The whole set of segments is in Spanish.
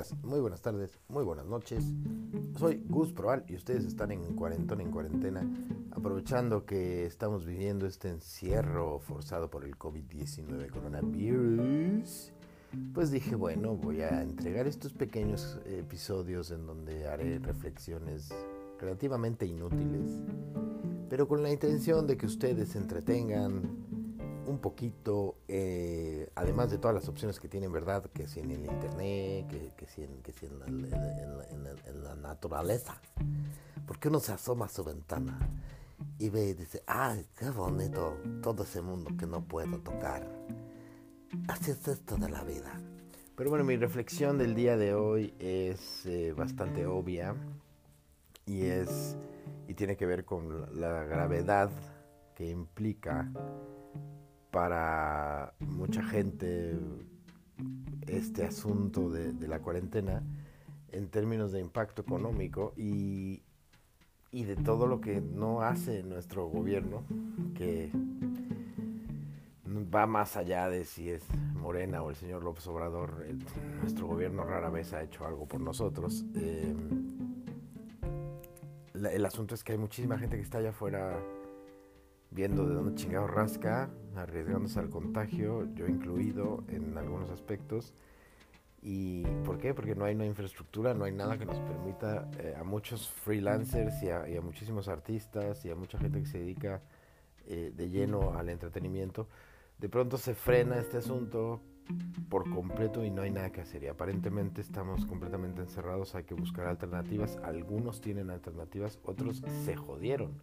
días, muy buenas tardes, muy buenas noches. Soy Gus Proal y ustedes están en cuarentona, en cuarentena, aprovechando que estamos viviendo este encierro forzado por el COVID-19 coronavirus. Pues dije, bueno, voy a entregar estos pequeños episodios en donde haré reflexiones relativamente inútiles, pero con la intención de que ustedes se entretengan, un poquito, eh, además de todas las opciones que tienen, ¿verdad? Que si en el internet, que, que si, en, que si en, la, naturaleza. Porque uno se asoma a su ventana y ve y dice, ¡ay, qué bonito todo ese mundo que no puedo tocar! Así es esto de la vida. Pero bueno, mi reflexión del día de hoy es eh, bastante obvia y es y tiene que ver con la gravedad que implica para mucha gente este asunto de, la cuarentena en términos de impacto económico y, y, de todo lo que no hace nuestro gobierno, que va más allá de si es Morena o el señor López Obrador. nuestro gobierno rara vez ha hecho algo por nosotros. Eh, el asunto es que hay muchísima gente que está allá afuera viendo de dónde chingado rasca, arriesgándose al contagio, yo incluido en algunos aspectos. ¿Y por qué? Porque no hay una infraestructura, no hay nada que nos permita eh, a muchos freelancers y a, muchísimos artistas y a mucha gente que se dedica eh, de lleno al entretenimiento. De pronto se frena este asunto por completo y no hay nada que hacer. Y aparentemente estamos completamente encerrados, hay que buscar alternativas. Algunos tienen alternativas, otros se jodieron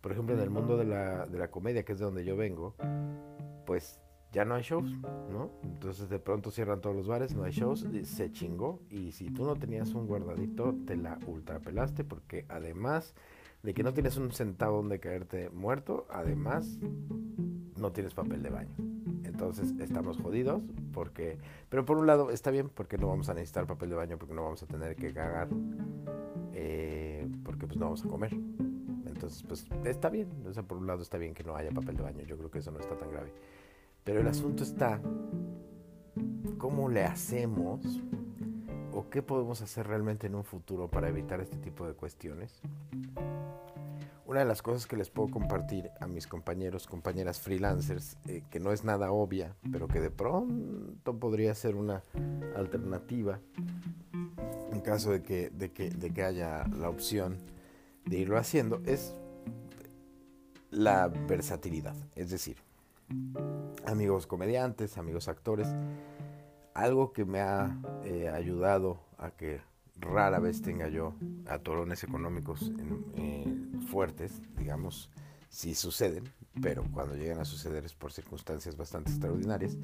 por ejemplo, en el mundo de la, de la comedia, que es de donde yo vengo, pues ya no hay shows, ¿no? Entonces de pronto cierran todos los bares, no hay shows, se chingó. Y si tú no tenías un guardadito, te la ultrapelaste porque además de que no tienes un centavo donde caerte muerto, además no tienes papel de baño. Entonces estamos jodidos porque... Pero por un lado está bien porque no vamos a necesitar papel de baño porque no vamos a tener que cagar eh, porque pues no vamos a comer. Entonces, pues está bien. O sea, por un lado está bien que no haya papel de baño. Yo creo que eso no está tan grave. Pero el asunto está, ¿cómo le hacemos o qué podemos hacer realmente en un futuro para evitar este tipo de cuestiones? Una de las cosas que les puedo compartir a mis compañeros, compañeras freelancers, eh, que no es nada obvia, pero que de pronto podría ser una alternativa en caso de que, de que, de que haya la opción de irlo haciendo es la versatilidad. Es decir, amigos comediantes, amigos actores, algo que me ha eh, ayudado a que rara vez tenga yo atorones económicos eh, fuertes, digamos, si suceden, pero cuando llegan a suceder es por circunstancias bastante extraordinarias,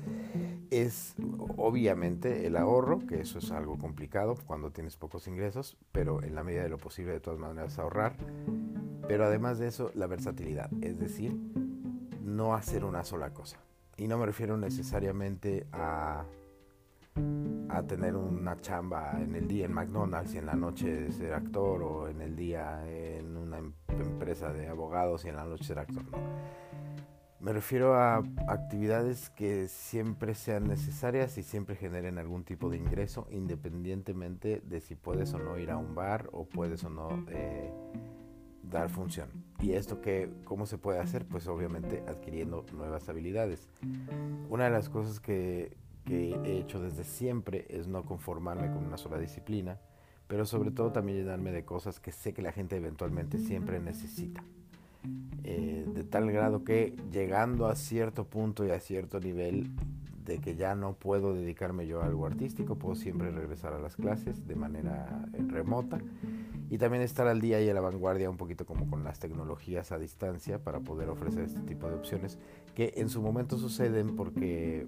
es obviamente el ahorro, que eso es algo complicado cuando tienes pocos ingresos, pero en la medida de lo posible de todas maneras ahorrar, pero además de eso la versatilidad, es decir, no hacer una sola cosa. Y no me refiero necesariamente a a tener una chamba en el día en McDonald's y en la noche ser actor o en el día en una em-, empresa de abogados y en la noche ser actor. ¿no? Me refiero a actividades que siempre sean necesarias y siempre generen algún tipo de ingreso, independientemente de si puedes o no ir a un bar o puedes o no eh, dar función. ¿Y esto que, cómo se puede hacer? Pues obviamente adquiriendo nuevas habilidades. Una de las cosas que, que he hecho desde siempre es no conformarme con una sola disciplina, pero sobre todo también llenarme de cosas que sé que la gente eventualmente siempre necesita. Eh, de tal grado que llegando a cierto punto y a cierto nivel de que ya no puedo dedicarme yo a algo artístico, puedo siempre regresar a las clases de manera eh, remota. Y también estar al día y a la vanguardia un poquito como con las tecnologías a distancia para poder ofrecer este tipo de opciones que en su momento suceden porque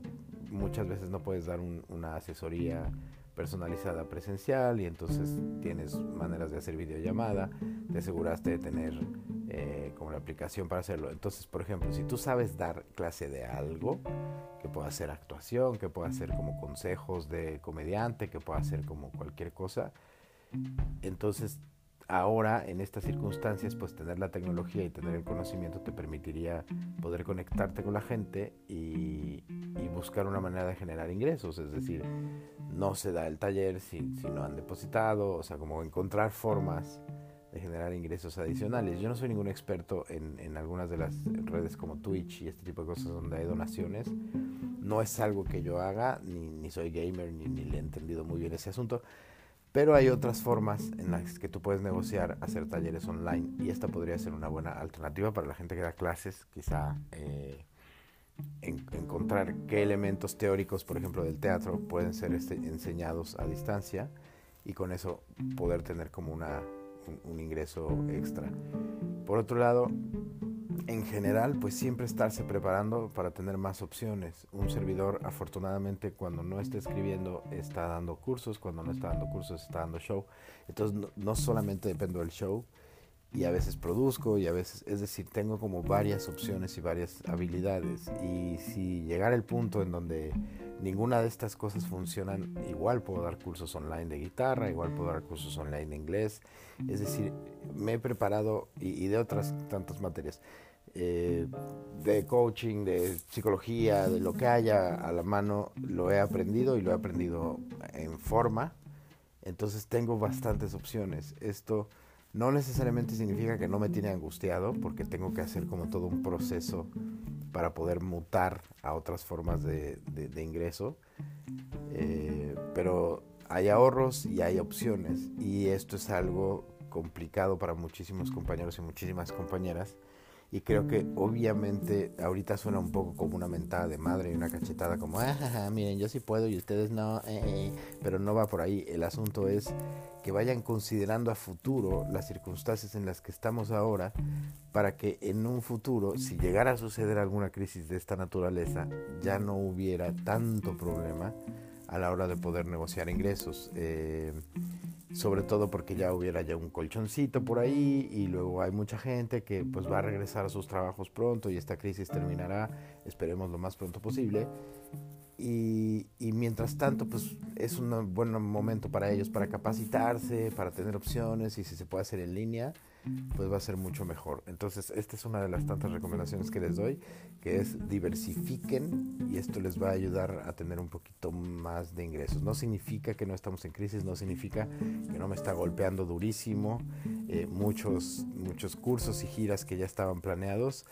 muchas veces no puedes dar una asesoría personalizada presencial y entonces tienes maneras de hacer videollamada, te aseguraste de tener eh, la aplicación para hacerlo. Entonces, por ejemplo, si tú sabes dar clase de algo, que pueda ser actuación, que pueda ser como consejos de comediante, que pueda ser como cualquier cosa, entonces ahora en estas circunstancias pues tener la tecnología y tener el conocimiento te permitiría poder conectarte con la gente y, buscar una manera de generar ingresos es decir no se da el taller si, si no han depositado, o sea, como encontrar formas de generar ingresos adicionales. Yo no soy ningún experto en, en, algunas de las redes como Twitch y este tipo de cosas donde hay donaciones. No es algo que yo haga, ni, ni soy gamer, ni, ni, le he entendido muy bien ese asunto. Pero hay otras formas en las que tú puedes negociar, hacer talleres online y esta podría ser una buena alternativa para la gente que da clases, quizá eh, en, encontrar qué elementos teóricos, por ejemplo, del teatro pueden ser este, enseñados a distancia y con eso poder tener como una, un, ingreso extra. Por otro lado, en general, pues siempre estarse preparando para tener más opciones. Un servidor, afortunadamente, cuando no está escribiendo, está dando cursos, cuando no está dando cursos, está dando show. Entonces, no, no solamente dependo del show, y a veces produzco y a veces, es decir, tengo como varias opciones y varias habilidades. Y si llegara el punto en donde ninguna de estas cosas funcionan, igual puedo dar cursos online de guitarra, igual puedo dar cursos online de inglés. Es decir, me he preparado y, de otras tantas materias. Eh, de coaching, de psicología, de lo que haya a la mano, lo he aprendido y lo he aprendido en forma. Entonces tengo bastantes opciones. Esto no necesariamente significa que no me tiene angustiado, porque tengo que hacer como todo un proceso para poder mutar a otras formas de, ingreso. Eh, pero hay ahorros y hay opciones. Y esto es algo complicado para muchísimos compañeros y muchísimas compañeras y creo que obviamente ahorita suena un poco como una mentada de madre y una cachetada como, ah, miren, yo sí puedo y ustedes no, eh, eh, pero no va por ahí. El asunto es que vayan considerando a futuro las circunstancias en las que estamos ahora para que en un futuro, si llegara a suceder alguna crisis de esta naturaleza, ya no hubiera tanto problema a la hora de poder negociar ingresos. Eh, sobre todo porque ya hubiera ya un colchoncito por ahí y luego hay mucha gente que pues va a regresar a sus trabajos pronto y esta crisis terminará, esperemos lo más pronto posible. Y, y mientras tanto pues es un buen momento para ellos para capacitarse, para tener opciones y si se puede hacer en línea, pues va a ser mucho mejor. Entonces, esta es una de las tantas recomendaciones que les doy, que es diversifiquen y esto les va a ayudar a tener un poquito más de ingresos. No significa que no estamos en crisis, no significa que no me está golpeando durísimo. Eh, muchos, muchos cursos y giras que ya estaban planeados,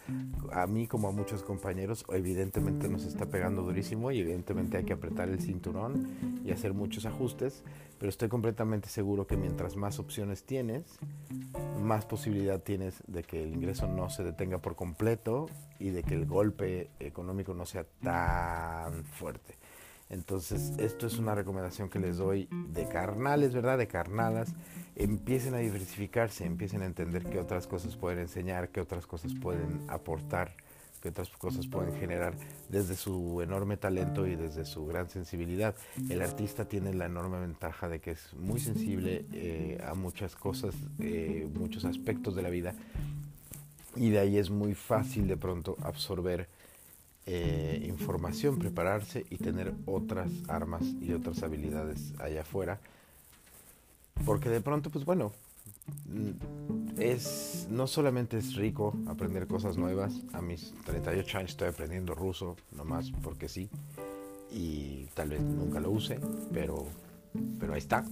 a mí como a muchos compañeros, evidentemente nos está pegando durísimo y evidentemente hay que apretar el cinturón y hacer muchos ajustes, pero estoy completamente seguro que mientras más opciones tienes, más posibilidad tienes de que el ingreso no se detenga por completo y de que el golpe económico no sea tan fuerte. Entonces, esto es una recomendación que les doy de carnales, ¿verdad? De carnalas. Empiecen a diversificarse, empiecen a entender qué otras cosas pueden enseñar, qué otras cosas pueden aportar que otras cosas pueden generar desde su enorme talento y desde su gran sensibilidad. El artista tiene la enorme ventaja de que es muy sensible eh, a muchas cosas, eh, muchos aspectos de la vida y de ahí es muy fácil de pronto absorber eh, información, prepararse y tener otras armas y otras habilidades allá afuera. Porque de pronto, pues bueno, es no solamente es rico aprender cosas nuevas. A mis 38 años estoy aprendiendo ruso, nomás porque sí. Y tal vez nunca lo use, pero, pero ahí está.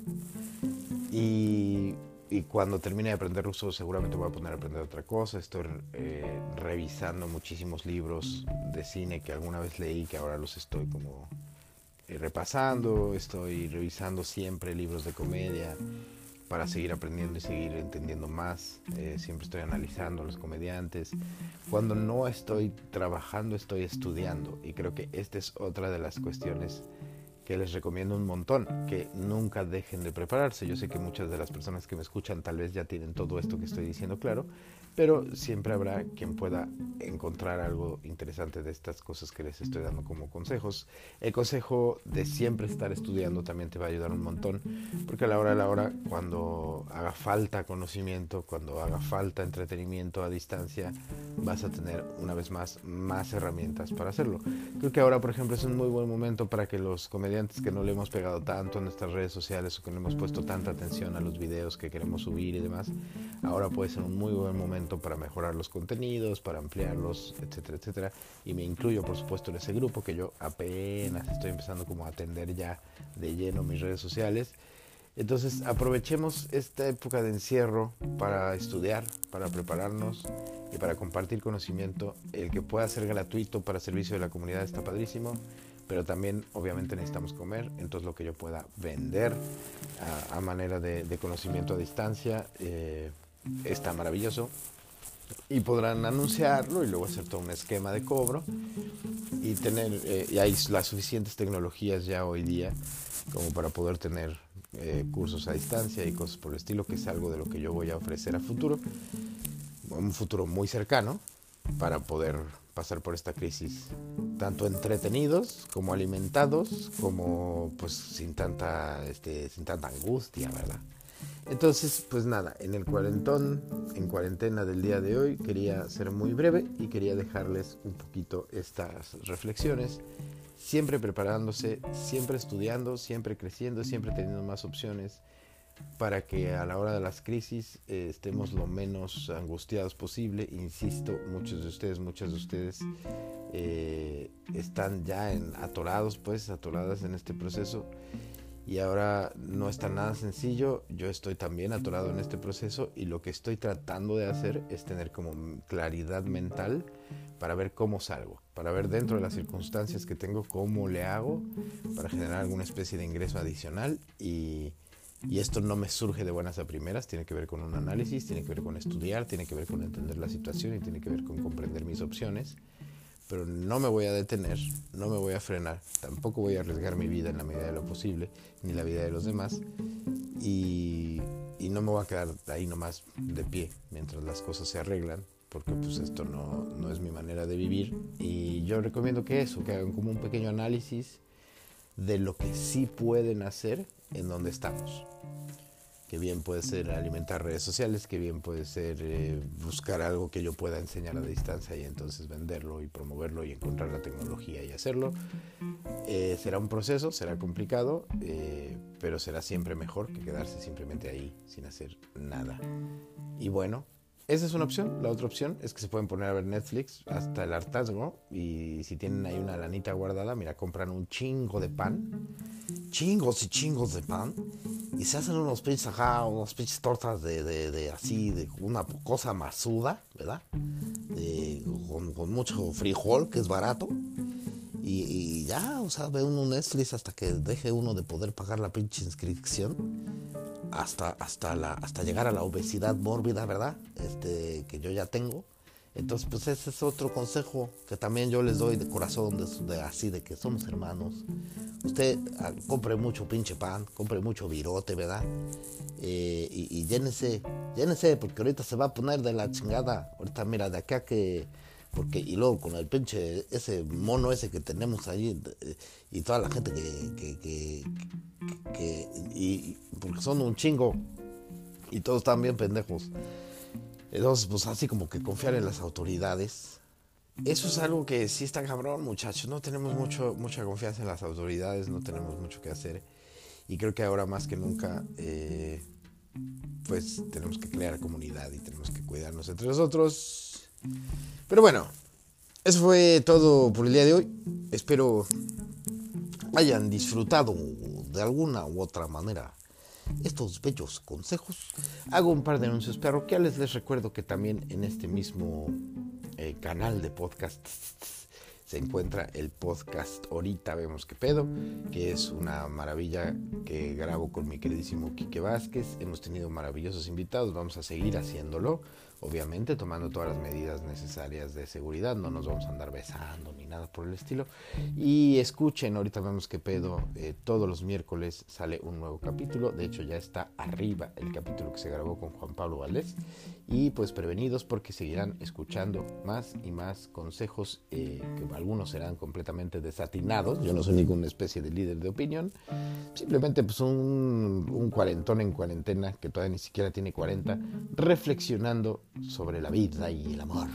Y, y cuando termine de aprender ruso seguramente voy a poner a aprender otra cosa. Estoy eh, revisando muchísimos libros de cine que alguna vez leí, que ahora los estoy como eh, repasando. Estoy revisando siempre libros de comedia para seguir aprendiendo y seguir entendiendo más. Eh, siempre estoy analizando a los comediantes. Cuando no estoy trabajando, estoy estudiando. Y creo que esta es otra de las cuestiones que les recomiendo un montón, que nunca dejen de prepararse. Yo sé que muchas de las personas que me escuchan tal vez ya tienen todo esto que estoy diciendo claro, pero siempre habrá quien pueda encontrar algo interesante de estas cosas que les estoy dando como consejos. El consejo de siempre estar estudiando también te va a ayudar un montón, porque a la hora de la hora, cuando haga falta conocimiento, cuando haga falta entretenimiento a distancia, vas a tener una vez más más herramientas para hacerlo. Creo que ahora, por ejemplo, es un muy buen momento para que los comediantes que no le hemos pegado tanto en nuestras redes sociales o que no hemos puesto tanta atención a los videos que queremos subir y demás, ahora puede ser un muy buen momento para mejorar los contenidos, para ampliarlos, etcétera, etcétera. Y me incluyo, por supuesto, en ese grupo que yo apenas estoy empezando como a atender ya de lleno mis redes sociales. Entonces aprovechemos esta época de encierro para estudiar, para prepararnos y para compartir conocimiento. El que pueda ser gratuito para servicio de la comunidad está padrísimo pero también obviamente necesitamos comer, entonces lo que yo pueda vender a, manera de, conocimiento a distancia eh, está maravilloso. Y podrán anunciarlo y luego hacer todo un esquema de cobro y tener eh, y hay las suficientes tecnologías ya hoy día como para poder tener eh, cursos a distancia y cosas por el estilo que es algo de lo que yo voy a ofrecer a futuro un futuro muy cercano para poder pasar por esta crisis, tanto entretenidos como alimentados, como pues sin tanta, este, sin tanta angustia, ¿verdad? Entonces, pues nada, en el cuarentón, en cuarentena del día de hoy, quería ser muy breve y quería dejarles un poquito estas reflexiones, siempre preparándose, siempre estudiando, siempre creciendo, siempre teniendo más opciones para que a la hora de las crisis eh, estemos lo menos angustiados posible. Insisto, muchos de ustedes, muchas de ustedes eh, están ya en, atorados, pues, atoradas en este proceso. Y ahora no está nada sencillo, yo estoy también atorado en este proceso y lo que estoy tratando de hacer es tener como claridad mental para ver cómo salgo, para ver dentro de las circunstancias que tengo cómo le hago para generar alguna especie de ingreso adicional y, y esto no me surge de buenas a primeras, tiene que ver con un análisis, tiene que ver con estudiar, tiene que ver con entender la situación y tiene que ver con comprender mis opciones. Pero no me voy a detener, no me voy a frenar, tampoco voy a arriesgar mi vida en la medida de lo posible, ni la vida de los demás. Y, no me voy a quedar ahí nomás de pie mientras las cosas se arreglan, porque pues esto no, no es mi manera de vivir. Y yo recomiendo que eso, que hagan como un pequeño análisis de lo que sí pueden hacer en donde estamos. Que bien puede ser alimentar redes sociales, que bien puede ser eh, buscar algo que yo pueda enseñar a distancia y entonces venderlo y promoverlo y encontrar la tecnología y hacerlo. Eh, será un proceso, será complicado, eh, pero será siempre mejor que quedarse simplemente ahí sin hacer nada. Y bueno, esa es una opción. La otra opción es que se pueden poner a ver Netflix hasta el hartazgo. Y si tienen ahí una lanita guardada, mira, compran un chingo de pan. Chingos y chingos de pan. Y se hacen unos pinches ajá, unos pinches tortas de, de, así, de una cosa masuda, ¿verdad? con, mucho frijol, que es barato. Y, y, ya, o sea, ve uno Netflix hasta que deje uno de poder pagar la pinche inscripción hasta, hasta, la, hasta llegar a la obesidad mórbida, ¿verdad? Este, que yo ya tengo. Entonces, pues ese es otro consejo que también yo les doy de corazón, de, así, de que somos hermanos. Usted ah, compre mucho pinche pan, compre mucho virote, ¿verdad? Eh, y, y llénese, llénese, porque ahorita se va a poner de la chingada. Ahorita, mira, de acá que porque y luego con el pinche ese mono ese que tenemos ahí y toda la gente que, que, que, y porque son un chingo y todos están bien pendejos. Entonces pues así como que confiar en las autoridades eso es algo que sí está cabrón muchachos. No tenemos mucho mucha confianza en las autoridades no tenemos mucho que hacer. Y creo que ahora más que nunca eh, pues tenemos que crear comunidad y tenemos que cuidarnos entre nosotros pero bueno, eso fue todo por el día de hoy. Espero hayan disfrutado de alguna u otra manera estos bellos consejos. Hago un par de anuncios parroquiales. Les recuerdo que también en este mismo eh, canal de podcast se encuentra el podcast Ahorita vemos qué pedo, que es una maravilla que grabo con mi queridísimo Quique Vázquez. Hemos tenido maravillosos invitados, vamos a seguir haciéndolo obviamente tomando todas las medidas necesarias de seguridad, no nos vamos a andar besando ni nada por el estilo. Y escuchen, ahorita vemos que pedo, eh, todos los miércoles sale un nuevo capítulo, de hecho ya está arriba el capítulo que se grabó con Juan Pablo Valdés. Y pues prevenidos porque seguirán escuchando más y más consejos eh, que algunos serán completamente desatinados. Yo no soy ninguna especie de líder de opinión, simplemente pues un, un cuarentón en cuarentena que todavía ni siquiera tiene 40, reflexionando sobre la vida y el amor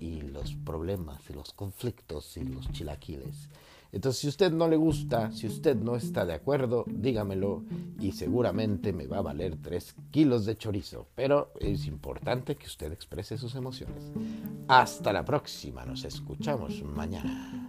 y los problemas y los conflictos y los chilaquiles. Entonces, si usted no le gusta, si usted no está de acuerdo, dígamelo y seguramente me va a valer 3 kilos de chorizo. Pero es importante que usted exprese sus emociones. Hasta la próxima, nos escuchamos mañana.